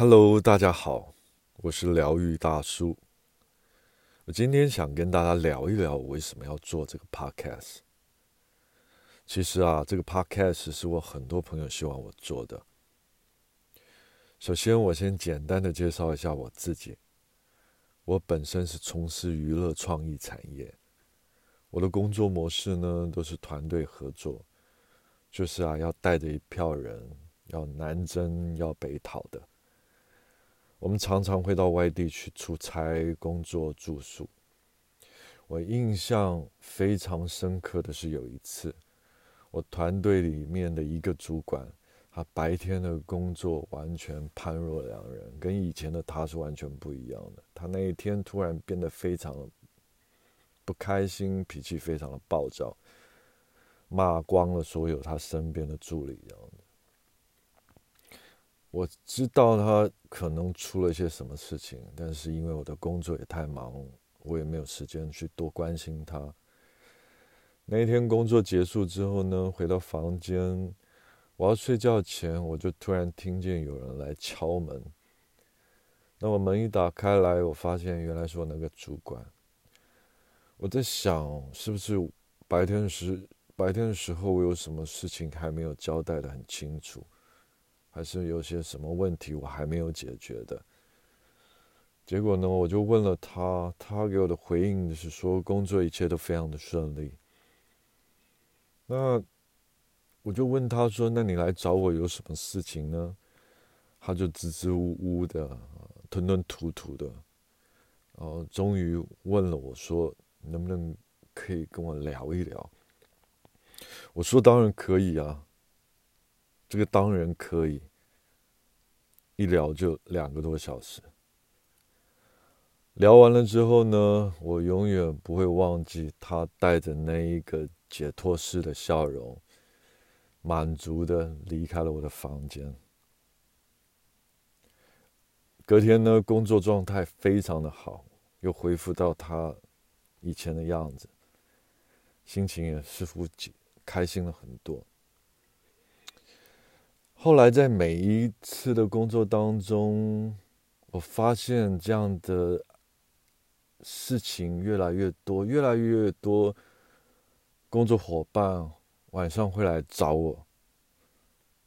Hello，大家好，我是疗愈大叔。我今天想跟大家聊一聊我为什么要做这个 Podcast。其实啊，这个 Podcast 是我很多朋友希望我做的。首先，我先简单的介绍一下我自己。我本身是从事娱乐创意产业，我的工作模式呢都是团队合作，就是啊要带着一票人，要南征要北讨的。我们常常会到外地去出差、工作、住宿。我印象非常深刻的是有一次，我团队里面的一个主管，他白天的工作完全判若两人，跟以前的他是完全不一样的。他那一天突然变得非常的不开心，脾气非常的暴躁，骂光了所有他身边的助理。我知道他可能出了一些什么事情，但是因为我的工作也太忙，我也没有时间去多关心他。那一天工作结束之后呢，回到房间，我要睡觉前，我就突然听见有人来敲门。那我门一打开来，我发现原来是我那个主管。我在想，是不是白天时白天的时候我有什么事情还没有交代的很清楚？还是有些什么问题我还没有解决的。结果呢，我就问了他，他给我的回应是说工作一切都非常的顺利。那我就问他说：“那你来找我有什么事情呢？”他就支支吾吾的，吞吞吐吐的，然后终于问了我说：“能不能可以跟我聊一聊？”我说：“当然可以啊。”这个当然可以，一聊就两个多小时。聊完了之后呢，我永远不会忘记他带着那一个解脱式的笑容，满足的离开了我的房间。隔天呢，工作状态非常的好，又恢复到他以前的样子，心情也似乎开心了很多。后来在每一次的工作当中，我发现这样的事情越来越多，越来越多工作伙伴晚上会来找我，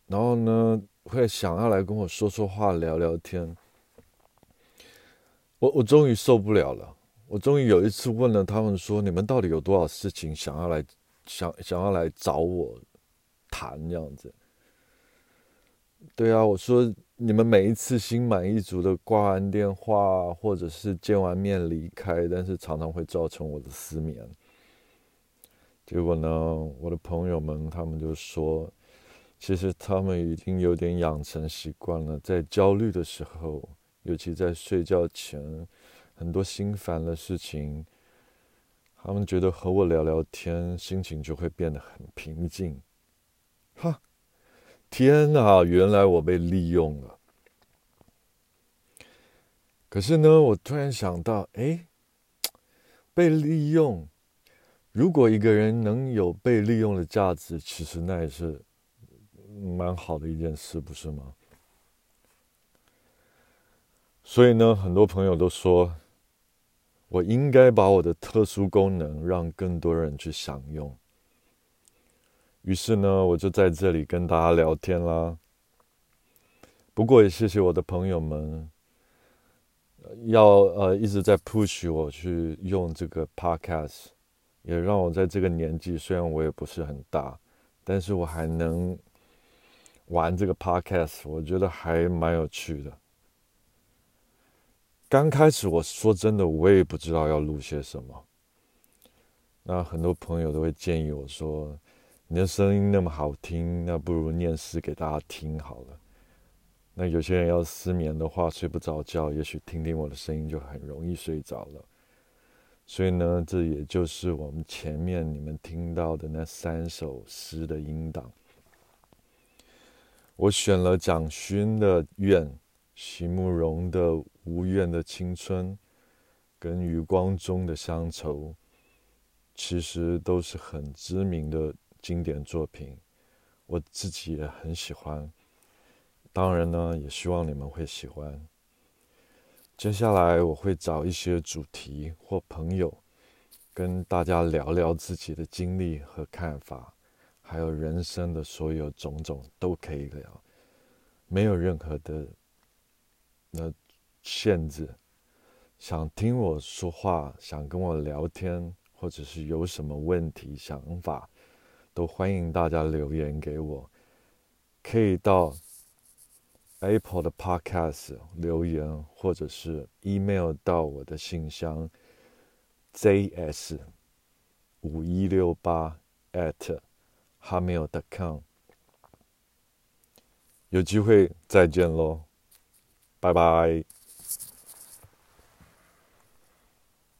然后呢，会想要来跟我说说话、聊聊天。我我终于受不了了，我终于有一次问了他们说：“你们到底有多少事情想要来想想要来找我谈这样子？”对啊，我说你们每一次心满意足的挂完电话，或者是见完面离开，但是常常会造成我的失眠。结果呢，我的朋友们他们就说，其实他们已经有点养成习惯了，在焦虑的时候，尤其在睡觉前，很多心烦的事情，他们觉得和我聊聊天，心情就会变得很平静。哈。天哪！原来我被利用了。可是呢，我突然想到，哎，被利用，如果一个人能有被利用的价值，其实那也是蛮好的一件事，不是吗？所以呢，很多朋友都说，我应该把我的特殊功能让更多人去享用。于是呢，我就在这里跟大家聊天啦。不过也谢谢我的朋友们，要呃一直在 push 我去用这个 podcast，也让我在这个年纪，虽然我也不是很大，但是我还能玩这个 podcast，我觉得还蛮有趣的。刚开始我说真的，我也不知道要录些什么。那很多朋友都会建议我说。你的声音那么好听，那不如念诗给大家听好了。那有些人要失眠的话，睡不着觉，也许听听我的声音就很容易睡着了。所以呢，这也就是我们前面你们听到的那三首诗的音档。我选了蒋勋的《愿》，席慕容的《无怨的青春》，跟余光中的《乡愁》，其实都是很知名的。经典作品，我自己也很喜欢。当然呢，也希望你们会喜欢。接下来我会找一些主题或朋友，跟大家聊聊自己的经历和看法，还有人生的所有种种都可以聊，没有任何的那限制。想听我说话，想跟我聊天，或者是有什么问题、想法，都欢迎大家留言给我，可以到。Apple 的 Podcast 留言，或者是 email 到我的信箱 zs 五一六八 at hotmail.com。有机会再见喽，拜拜。